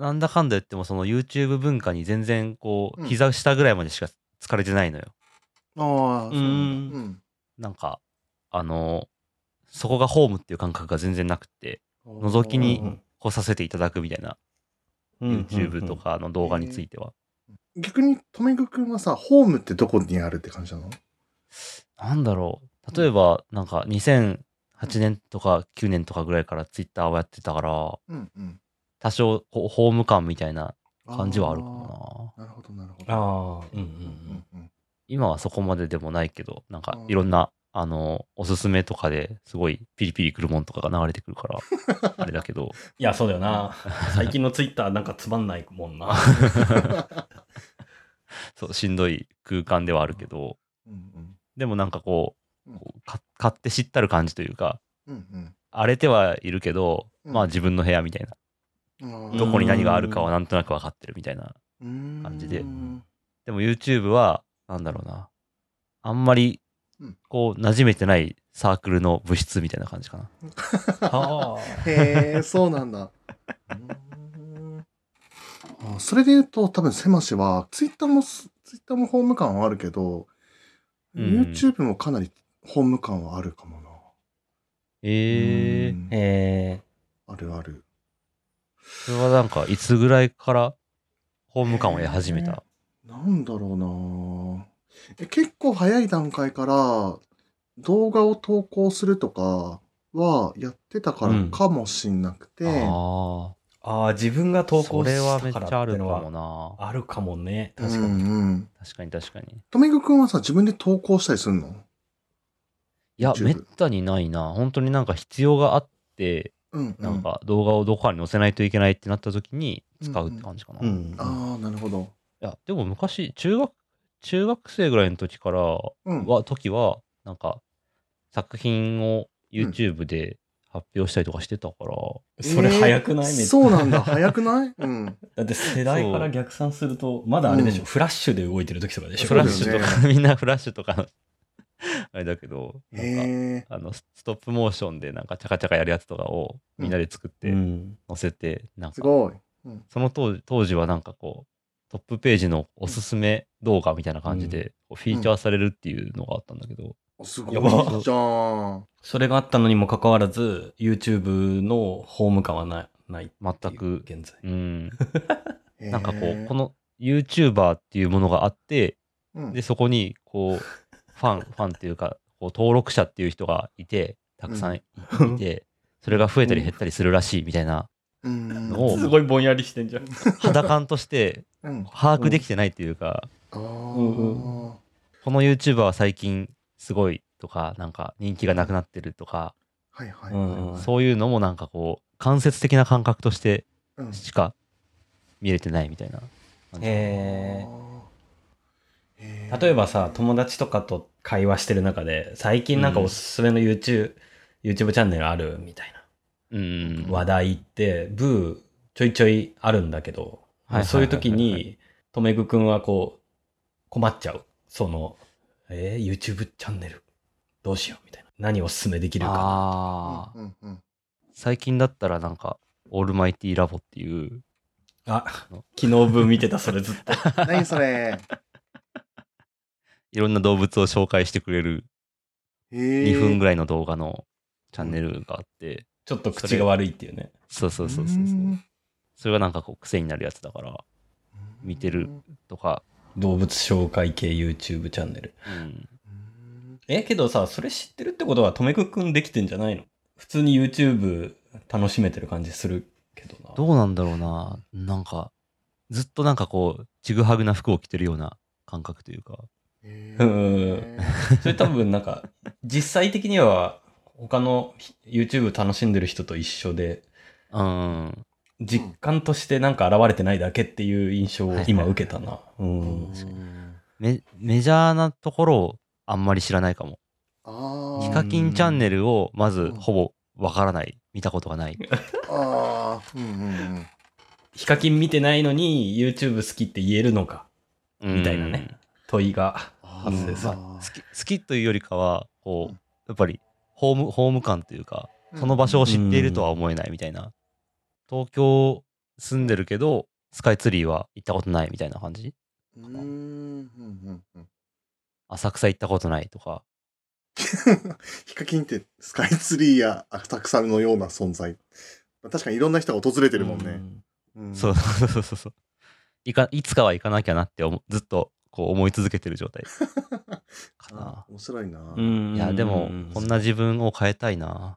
なんだかんだ言ってもその YouTube 文化に全然こう、うん膝下ぐらいまでしか疲れてないのよ。ああ、そうなんだ。うんうん。なんか、あの、そこがホームっていう感覚が全然なくて、覗きにうん来させていただくみたいな、うん YouTube とかの動画については。逆に、とめぐくんはさ、ホームってどこにあるって感じなの？なんだろう。例えば、なんか2008年とか9年とかぐらいから Twitter をやってたから、うんうん。多少ホホーム感みたいな感じはあるかもな。な。なるほど、なるほど。ああ、うんうんうんうんうん。今はそこまででもないけど、なんかうんいろんな、あの、おすすめとかですごいピリピリくるもんとかが流れてくるから、あれだけど、いや、そうだよな。最近のツイッターなんかつまんないもんな。そう、しんどい空間ではあるけど、うんでもなんかこう、うんこうか買って知ったる感じというか、うんうん荒れてはいるけど、うんまあ自分の部屋みたいな、うん。どこに何があるかはなんとなく分かってるみたいな。感感じででも YouTube は、なんだろうな、あんまりうん、こう、馴染めてないサークルの部室みたいな感じかな。あへえ、そうなんだ。あそれで言うと、多分、狭しは、ツイッターも、ツイッターもホーム感はあるけど、うん YouTube もかなりホーム感はあるかもな。ええー、うんえあるある。それはなんか、いつぐらいからホーム感を得始めた？なんだろうなえ結構早い段階から動画を投稿するとかはやってたからかもしんなくて、あー、ああ、自分が投稿れはめしたかっちゃあるからってのはもな。あるかもね。うん確かに。うん。確かに確かに。とめぐくんはさ、自分で投稿したりすんのいや、めったにないな。本当になんか必要があって、うん、うん。なんか動画をどこかに載せないといけないってなった時に使うって感じかな。いうん。ああ、なるほど。や、でも昔、中学、中学生ぐらいの時からうん。は、時は、なんか、作品を YouTube で発表したりとかしてたから、それ早くない、めっちゃそうなんだ。早くない？うん。だって世代から逆算すると、まだあれでしょ、うんフラッシュで動いてる時とかでしょフラッシュとか、みんなフラッシュとかの あれだけど、なんか。あの、スストップモーションでなんかチャカチャカやるやつとかをみんなで作ってうん。載せて、なんか、すごい。うん。その当時当時はなんかこう、トップページのおすすめ動画みたいな感じで、フィーチャーされるっていうのがあったんだけど、おすごいやばじゃん。それがあったのにもかかわらず、YouTube のホーム感はない、ない。全く現在。うん、なんかこう、こ、の YouTuber っていうものがあって、うんで、そこに、こう、ファン、ファンっていうか、こう登録者っていう人がいて、たくさんい,、うんて、それが増えたり減ったりするらしいみたいな、うんのをすごいぼんやりしてんじゃん。肌感としてうん。把握できてないっていうか、この YouTuber は最近すごいとか、なんか人気がなくなってるとか、はいはいうんはい。そういうのもなんかこう、間接的な感覚としてうんしか見れてないみたいな感じ。へへー例えばさ、友達とかと会話してる中で、最近なんかおすすめの YouTube、YouTube チャンネルある？みたいうん。な話題って、ブーちょいちょいあるんだけど、そういう時に、とめぐくんはこう、困っちゃう。その、えー YouTube チャンネルどうしよう？みたいな。何をおすすめできるか。ああ、うんうん最近だったらなんか、オールマイティラボっていう、あ、昨日分見てた、それずっと。何それいろんな動物を紹介してくれる2分ぐらいの動画のチャンネルがあって、ちょっと口が悪いっていうね。そうそうそうそうそう。それがなんかこう癖になるやつだから、見てるとか、動物紹介系 YouTube チャンネル。うん。え、けどさ、それ知ってるってことは、とめくくんできてんじゃないの？普通に YouTube 楽しめてる感じするけどな。どうなんだろうな。なんか、ずっとなんかこう、ちぐはぐな服を着てるような感覚というか。うんそれ多分なんか、実際的には他の YouTube 楽しんでる人と一緒で、うん。実感としてなんか現れてないだけっていう印象を今受けたな。うん。メメジャーなところをあんまり知らないかも。あーヒカキンチャンネルをまずうんほぼわからない。見たことがない。あー、うんうんうん。ヒカキン見てないのに YouTube 好きって言えるのか？みたいなね問いがあ発生する。まあ、好き好きというよりかは、こう、うんやっぱりホーム、ホーム感というか、その場所を知っているとは思えないみたいな。東京住んでるけど、スカイツリーは行ったことないみたいな感じ？うーん、うん、うん、うん。浅草行ったことないとか。ヒカキンってスカイツリーや浅草のような存在。確かにいろんな人が訪れてるもんね。うんそうそうそうそうそう。いか、いつかは行かなきゃなって思うずっとこう思い続けてる状態 かあな。面白いな。うん。いや、でも、こんなじ自分を変えたいな。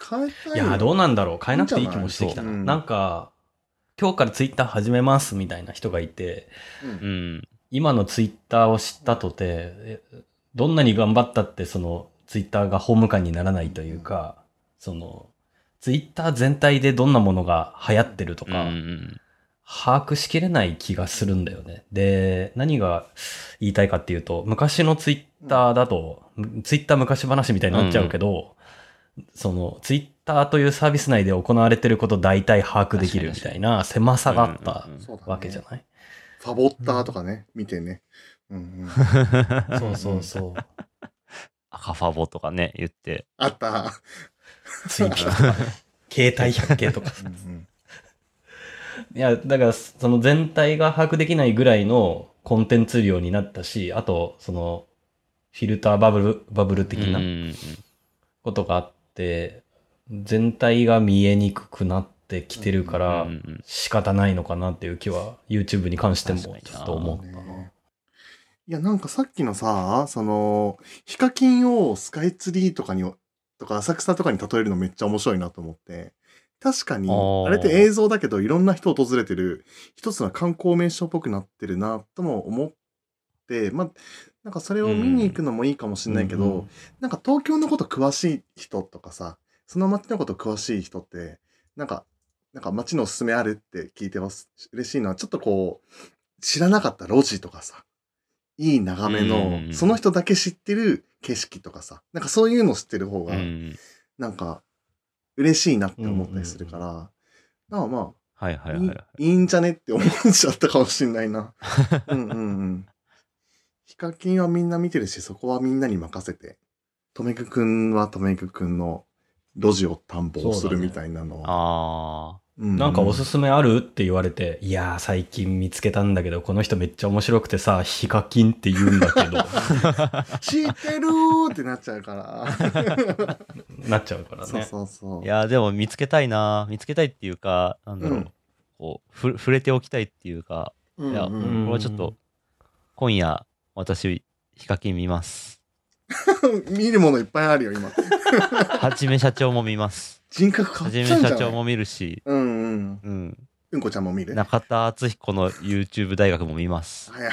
変えたいいや、どうなんだろう。変えなくていい気もしてきたな。んなんか、今日からツイッター始めますみたいな人がいて、うんうん。今のツイッターを知ったとて、えどんなに頑張ったってそのツイッターがホーム感にならないというか、そのツイッター全体でどんなものが流行ってるとうんか、うん把握しきれない気がするんだよね。で、何が言いたいかっていうと、昔のツイッターだと、ツイッター昔話みたいになっちゃうけど、そのツイッターというサービス内で行われてること大体把握できるみたいな狭さがあったわけじゃない？ファボッターとかね、見てね。うんうん、そうそうそう。赤ファボとかね、言って。あった。ツイッターとかね。携帯百景とか。うんうんいや、だから、その全体が把握できないぐらいのコンテンツ量になったし、あと、その、フィルターバブル、バブル的なことがあって、全体が見えにくくなってきてるから仕方ないのかなっていう気は、YouTube に関してもちょっと思ったな。ねいや、なんかさっきのさ、その、ヒカキンをスカイツリーとかに、とか浅草とかに例えるのめっちゃ面白いなと思って。確かに、あれって映像だけどいろんな人訪れてる、一つの観光名所っぽくなってるなとも思って、まあ、なんかそれを見に行くのもいいかもしれないけど、うんうんなんか東京のこと詳しい人とかさ、その街のこと詳しい人って、なんか、なんか街のおすすめあるって聞いてます。嬉しいのは、ちょっとこう、知らなかった路地とかさ、いい眺めうんうんその人だけ知ってる景色とかさ、なんかそういうの知ってる方が、うん。なんか、嬉しいなって思ったりするから、まあまあ、いいはいはいはいはい。いいんじゃねって思っちゃったかもしんないな。うんうんうん。ヒカキンはみんな見てるし、そこはみんなに任せて、とめぐくんはとめぐくんの路地を探訪するみたいなのは。あううなんかおすすめあるって言われて、いやー最近見つけたんだけど、この人めっちゃ面白くてさ、ヒカキンって言うんだけど、知ってるーってなっちゃうから。なっちゃうからそうね。そうそう。あ。いや、でも見つけたいな。見つけたいっていうか、なんだろう。うんこうふ、触れておきたいっていうか、うんうん、いやうんこれはちょっと、今夜、私、ヒカキン見ます。見るものいっぱいあるよ、今。はじめ社長も見ます。人格変わっはじめちゃうんじゃない？社長も見るし、うんうん。うん。うんこちゃんも見る？中田敦彦の YouTube 大学も見ます。早い。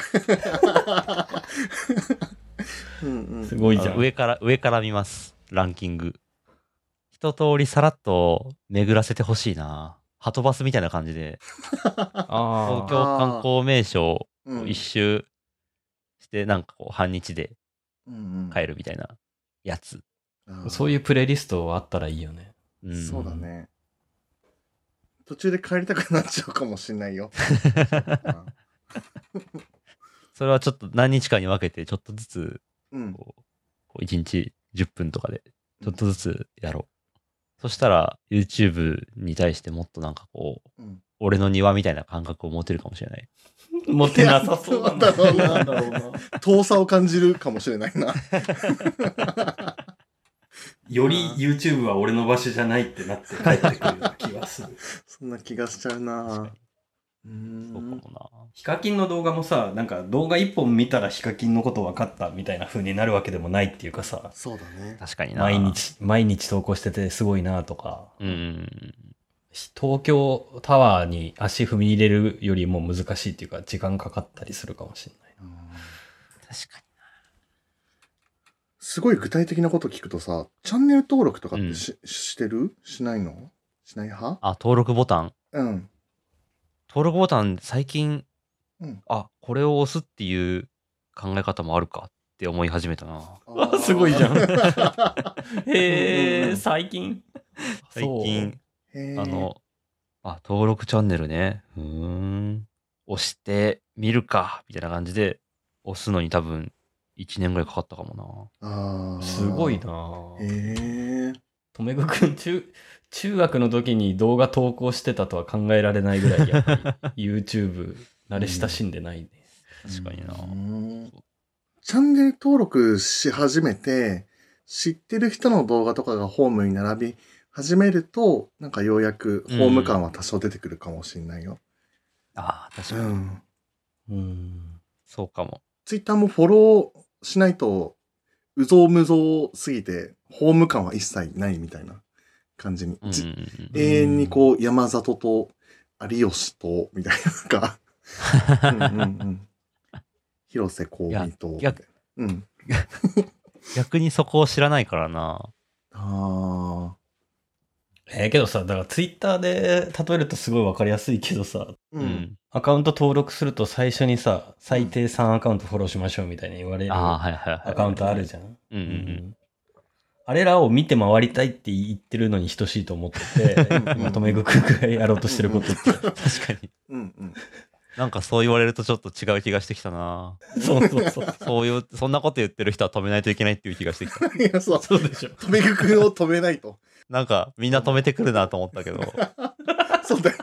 うんうんす。ごいじゃん。上から、上から見ます。ランキング。一通りさらっと巡らせてほしいな。ハトバスみたいな感じで、あ東京観光名所うんを一周して、なんかこう、半日でうんうん帰るみたいなやつ。あ、そういうプレイリストあったらいいよね。うん、そうだね。途中で帰りたくなっちゃうかもしんないよ。それはちょっと何日かに分けて、ちょっとずつ、うん。こう、こう1日10分とかで、ちょっとずつやろう。そしたら、YouTube に対してもっとなんかこう、うん俺の庭みたいな感覚を持てるかもしれない。持てなさそうだろうななんだろうな。遠さを感じるかもしれないな。より YouTube は俺の場所じゃないってなって帰ってくるような気がする。そんな気がしちゃうな。そうかん。もヒカキンの動画もさ、なんか動画一本見たらヒカキンのこと分かったみたいな風になるわけでもないっていうかさ、そうだねな。。確かにな。毎。日、毎日投稿しててすごいなとか、うんうん東京タワーに足踏み入れるよりも難しいっていうか、時間かかったりするかもしれない。うん確かすごい具体的なこと聞くとさ、チャンネル登録とかってし,、してる？しないの？しない派？あ、登録ボタン。うん。登録ボタン、最近、うん。あ、これを押すっていう考え方もあるかって思い始めたな。あすごいじゃん。へうんえ、最近？最近、あ、の、あ、登録チャンネルね。うーん。押してみるか、みたいな感じで、押すのに多分、1年ぐらいかかったかもあー。すごいな。ぁへえ。とめぐくん中、中学の時に動画投稿してたとは考えられないぐらい、やっぱり YouTube 慣れ親しんでないね。確かにな。うんチャンネル登録し始めて、知ってる人の動画とかがホームに並び始めると、なんかようやくホーム感は多少出てくるかもしれないよ。ああ、確うかに。ん。うん。そうかも。ツイッターもフォローしないと、うぞうむぞうすぎて、ホーム感は一切ないみたいな感じに。じうん永遠にこう、山里と有吉と、みたいな、なんか、うんうんうん。広瀬香美と、うん。逆にそこを知らないからな。ああ。えーけどさ、だからツイッターで例えるとすごいわかりやすいけどさ、う。うんん。アカウント登録すると最初にさ、最低3アカウントフォローしましょうみたいに言われるああ、はいはいはい。アカウントあるじゃん。うんうんうん。あれらを見て回りたいって言ってるのに等しいと思ってて、今、とめぐくんがやろうとしてることって。確かに。うんうん。なんかそう言われるとちょっと違う気がしてきたな。そうそうそう。そういう、そんなこと言ってる人は止めないといけないっていう気がしてきた。いや、そう。そうでしょ。とめぐくんを止めないと。なんかみんな止めてくるなと思ったけど、そうだよ。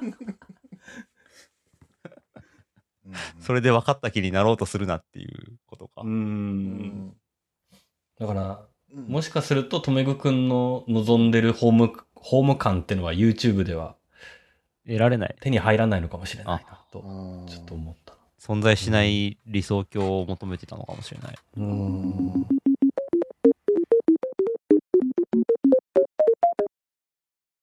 それで分かった気になろうとするなっていうことかう。。うんん。だから、うんもしかすると、とめぐくんの望んでるホーム、ホーム感ってのは YouTube では得られない。手に入らないのかもしれないなあと、ーちょっと思った。存在しない理想郷を求めてたのかもしれない。うん。